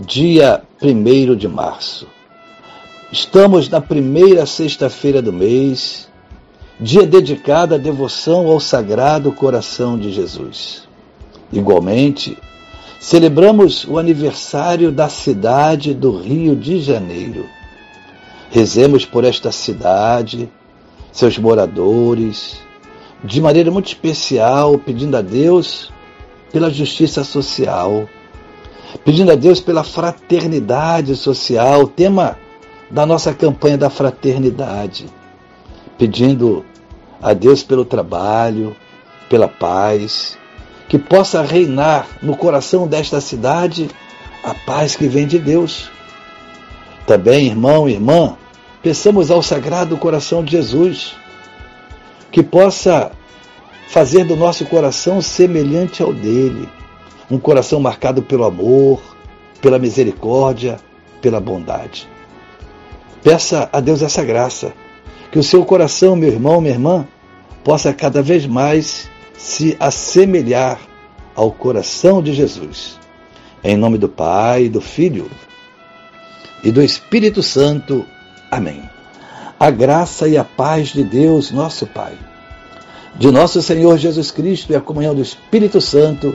dia 1 de março. Estamos na primeira sexta-feira do mês, dia dedicado à devoção ao Sagrado Coração de Jesus. Igualmente, celebramos o aniversário da cidade do Rio de Janeiro. Rezemos por esta cidade, seus moradores, de maneira muito especial, pedindo a Deus pela justiça social pedindo a Deus pela fraternidade social, tema da nossa campanha da fraternidade, pedindo a Deus pelo trabalho, pela paz, que possa reinar no coração desta cidade a paz que vem de Deus. Também, irmão e irmã, peçamos ao Sagrado Coração de Jesus que possa fazer do nosso coração semelhante ao dele um coração marcado pelo amor, pela misericórdia, pela bondade. Peça a Deus essa graça, que o seu coração, meu irmão, minha irmã, possa cada vez mais se assemelhar ao coração de Jesus. Em nome do Pai, do Filho e do Espírito Santo. Amém. A graça e a paz de Deus, nosso Pai, de nosso Senhor Jesus Cristo e a comunhão do Espírito Santo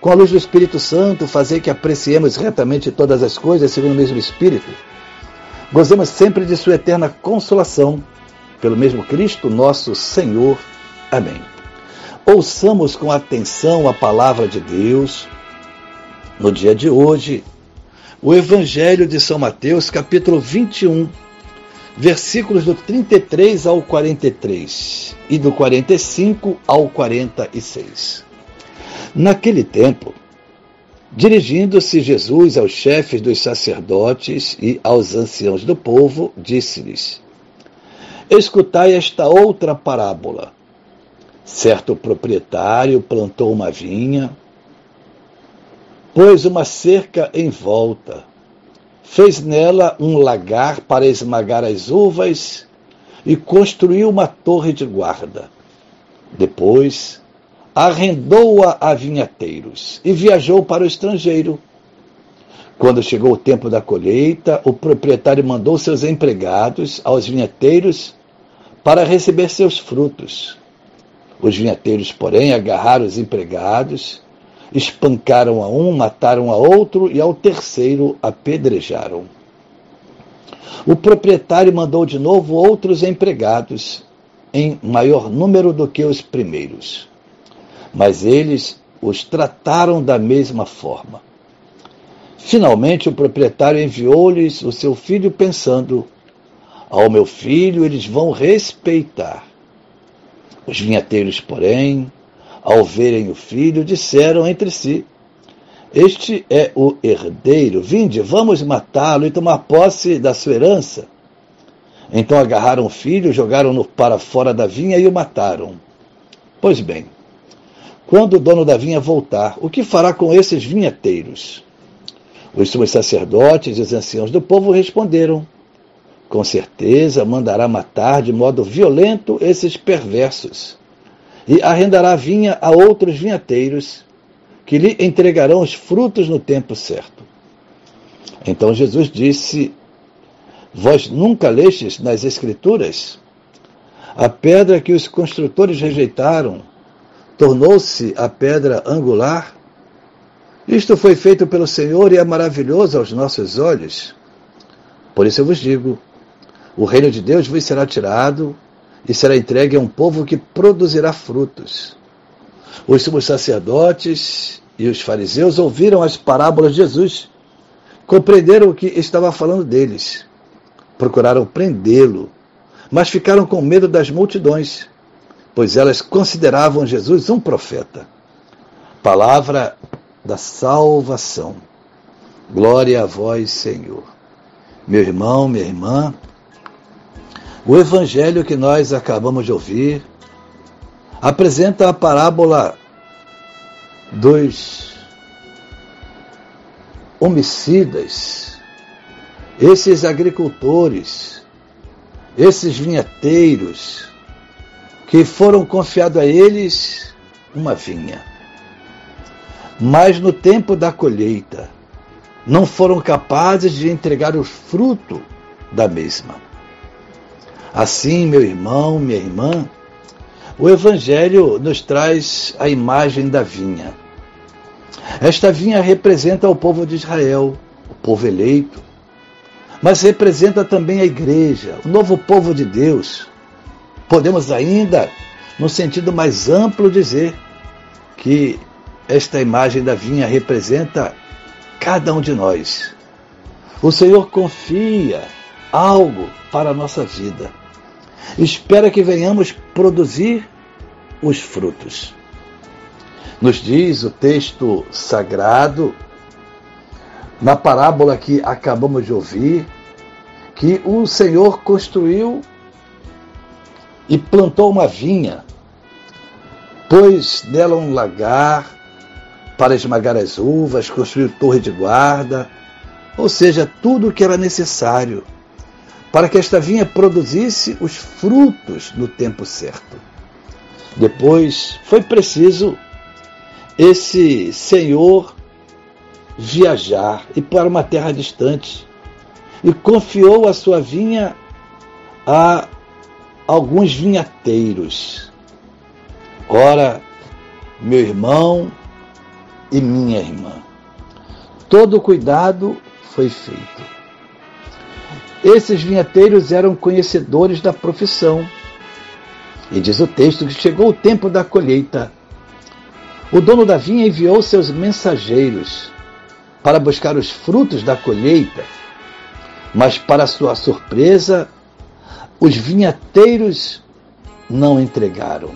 com a luz do Espírito Santo, fazer que apreciemos retamente todas as coisas segundo o mesmo Espírito. Gozemos sempre de Sua eterna consolação, pelo mesmo Cristo nosso Senhor. Amém. Ouçamos com atenção a palavra de Deus. No dia de hoje, o Evangelho de São Mateus, capítulo 21, versículos do 33 ao 43 e do 45 ao 46. Naquele tempo, dirigindo-se Jesus aos chefes dos sacerdotes e aos anciãos do povo, disse-lhes: Escutai esta outra parábola. Certo proprietário plantou uma vinha, pôs uma cerca em volta, fez nela um lagar para esmagar as uvas e construiu uma torre de guarda. Depois, arrendou-a a vinhateiros e viajou para o estrangeiro. Quando chegou o tempo da colheita, o proprietário mandou seus empregados aos vinhateiros para receber seus frutos. Os vinhateiros, porém, agarraram os empregados, espancaram a um, mataram a outro e ao terceiro apedrejaram. O proprietário mandou de novo outros empregados, em maior número do que os primeiros mas eles os trataram da mesma forma. Finalmente, o proprietário enviou-lhes o seu filho, pensando: Ao meu filho eles vão respeitar. Os vinhateiros, porém, ao verem o filho, disseram entre si: Este é o herdeiro, vinde, vamos matá-lo e tomar posse da sua herança. Então agarraram o filho, jogaram-no para fora da vinha e o mataram. Pois bem, quando o dono da vinha voltar, o que fará com esses vinheteiros? Os sumos sacerdotes e os anciãos do povo responderam: Com certeza mandará matar de modo violento esses perversos, e arrendará a vinha a outros vinheteiros, que lhe entregarão os frutos no tempo certo. Então Jesus disse: Vós nunca lestes nas Escrituras? A pedra que os construtores rejeitaram tornou-se a pedra angular? Isto foi feito pelo Senhor e é maravilhoso aos nossos olhos. Por isso eu vos digo: O reino de Deus vos será tirado e será entregue a um povo que produzirá frutos. Os sumos sacerdotes e os fariseus ouviram as parábolas de Jesus, compreenderam o que estava falando deles, procuraram prendê-lo, mas ficaram com medo das multidões, pois elas consideravam Jesus um profeta. Palavra da salvação. Glória a vós, Senhor. Meu irmão, minha irmã, o evangelho que nós acabamos de ouvir apresenta a parábola dos homicidas, esses agricultores, esses vinheteiros, que foram confiados a eles uma vinha. Mas no tempo da colheita, não foram capazes de entregar o fruto da mesma. Assim, meu irmão, minha irmã, o Evangelho nos traz a imagem da vinha. Esta vinha representa o povo de Israel, o povo eleito, mas representa também a igreja, o novo povo de Deus. Podemos ainda, no sentido mais amplo, dizer que esta imagem da vinha representa cada um de nós. O Senhor confia algo para a nossa vida. Espera que venhamos produzir os frutos. Nos diz o texto sagrado, na parábola que acabamos de ouvir, que o Senhor construiu e plantou uma vinha, pôs nela um lagar para esmagar as uvas, construiu torre de guarda, ou seja, tudo o que era necessário para que esta vinha produzisse os frutos no tempo certo. Depois foi preciso esse senhor viajar e para uma terra distante e confiou a sua vinha a alguns vinhateiros. Ora, meu irmão e minha irmã, todo cuidado foi feito esses vinheteiros eram conhecedores da profissão. E diz o texto que chegou o tempo da colheita. O dono da vinha enviou seus mensageiros para buscar os frutos da colheita, mas, para sua surpresa, os vinheteiros não entregaram.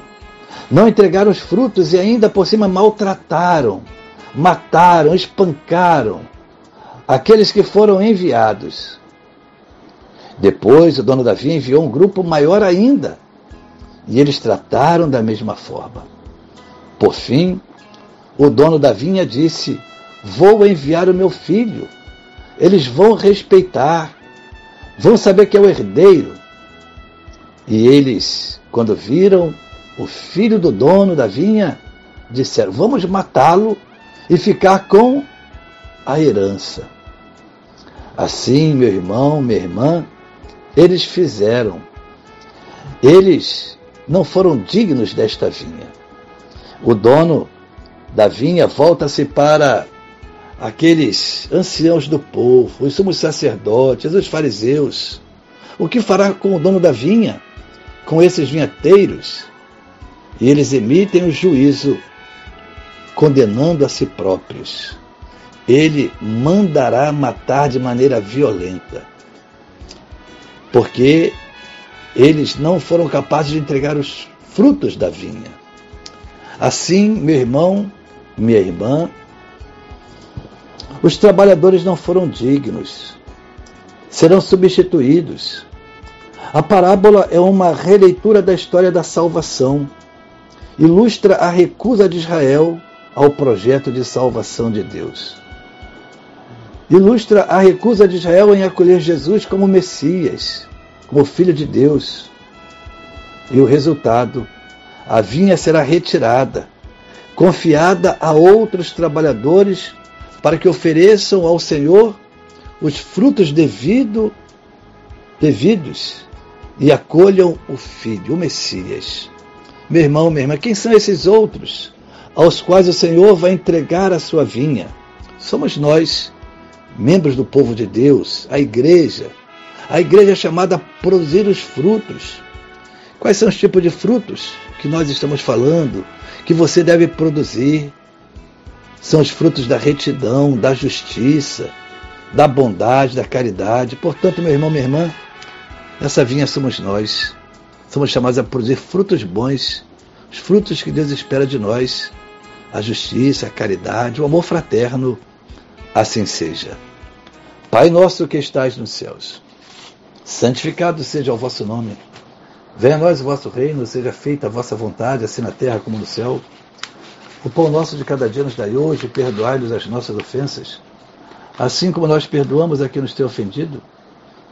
Não entregaram os frutos e ainda por cima maltrataram, mataram, espancaram aqueles que foram enviados. Depois, o dono da vinha enviou um grupo maior ainda, e eles trataram da mesma forma. Por fim, o dono da vinha disse: Vou enviar o meu filho. Eles vão respeitar, vão saber que é o herdeiro. E eles, quando viram o filho do dono da vinha, disseram: Vamos matá-lo e ficar com a herança. Assim, meu irmão, minha irmã, eles fizeram. Eles não foram dignos desta vinha. O dono da vinha volta-se para aqueles anciãos do povo, os sumos sacerdotes, os fariseus. O que fará com o dono da vinha? Com esses vinhateiros? E eles emitem o juízo, condenando a si próprios. Ele mandará matar de maneira violenta porque eles não foram capazes de entregar os frutos da vinha. Assim, meu irmão, minha irmã, os trabalhadores não foram dignos, serão substituídos. A parábola é uma releitura da história da salvação, ilustra a recusa de Israel ao projeto de salvação de Deus. Ilustra a recusa de Israel em acolher Jesus como Messias, como Filho de Deus. E o resultado, a vinha será retirada, confiada a outros trabalhadores para que ofereçam ao Senhor os frutos devido, devidos e acolham o Filho, o Messias. Meu irmão, minha irmã, quem são esses outros aos quais o Senhor vai entregar a sua vinha? Somos nós membros do povo de Deus, a igreja, A igreja é chamada a produzir os frutos. Quais são os tipos de frutos que nós estamos falando que você deve produzir? São os frutos da retidão, da justiça, da bondade, da caridade. Portanto, meu irmão, minha irmã, essa vinha somos nós. Somos chamados a produzir frutos bons, os frutos que Deus espera de nós, a justiça, a caridade, o amor fraterno. Assim seja. Pai nosso que estais nos céus, santificado seja o vosso nome. Venha a nós o vosso reino, seja feita a vossa vontade, assim na terra como no céu. O pão nosso de cada dia nos dai hoje, perdoai-nos as nossas ofensas, assim como nós perdoamos a quem nos tem ofendido.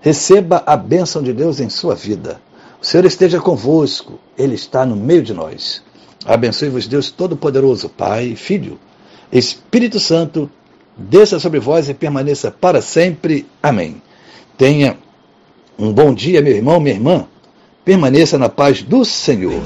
receba a bênção de Deus em sua vida. O Senhor esteja convosco, Ele está no meio de nós. Abençoe-vos, Deus Todo-Poderoso, Pai, Filho, Espírito Santo, desça sobre vós e permaneça para sempre. Amém. Tenha um bom dia, meu irmão, minha irmã. Permaneça na paz do Senhor.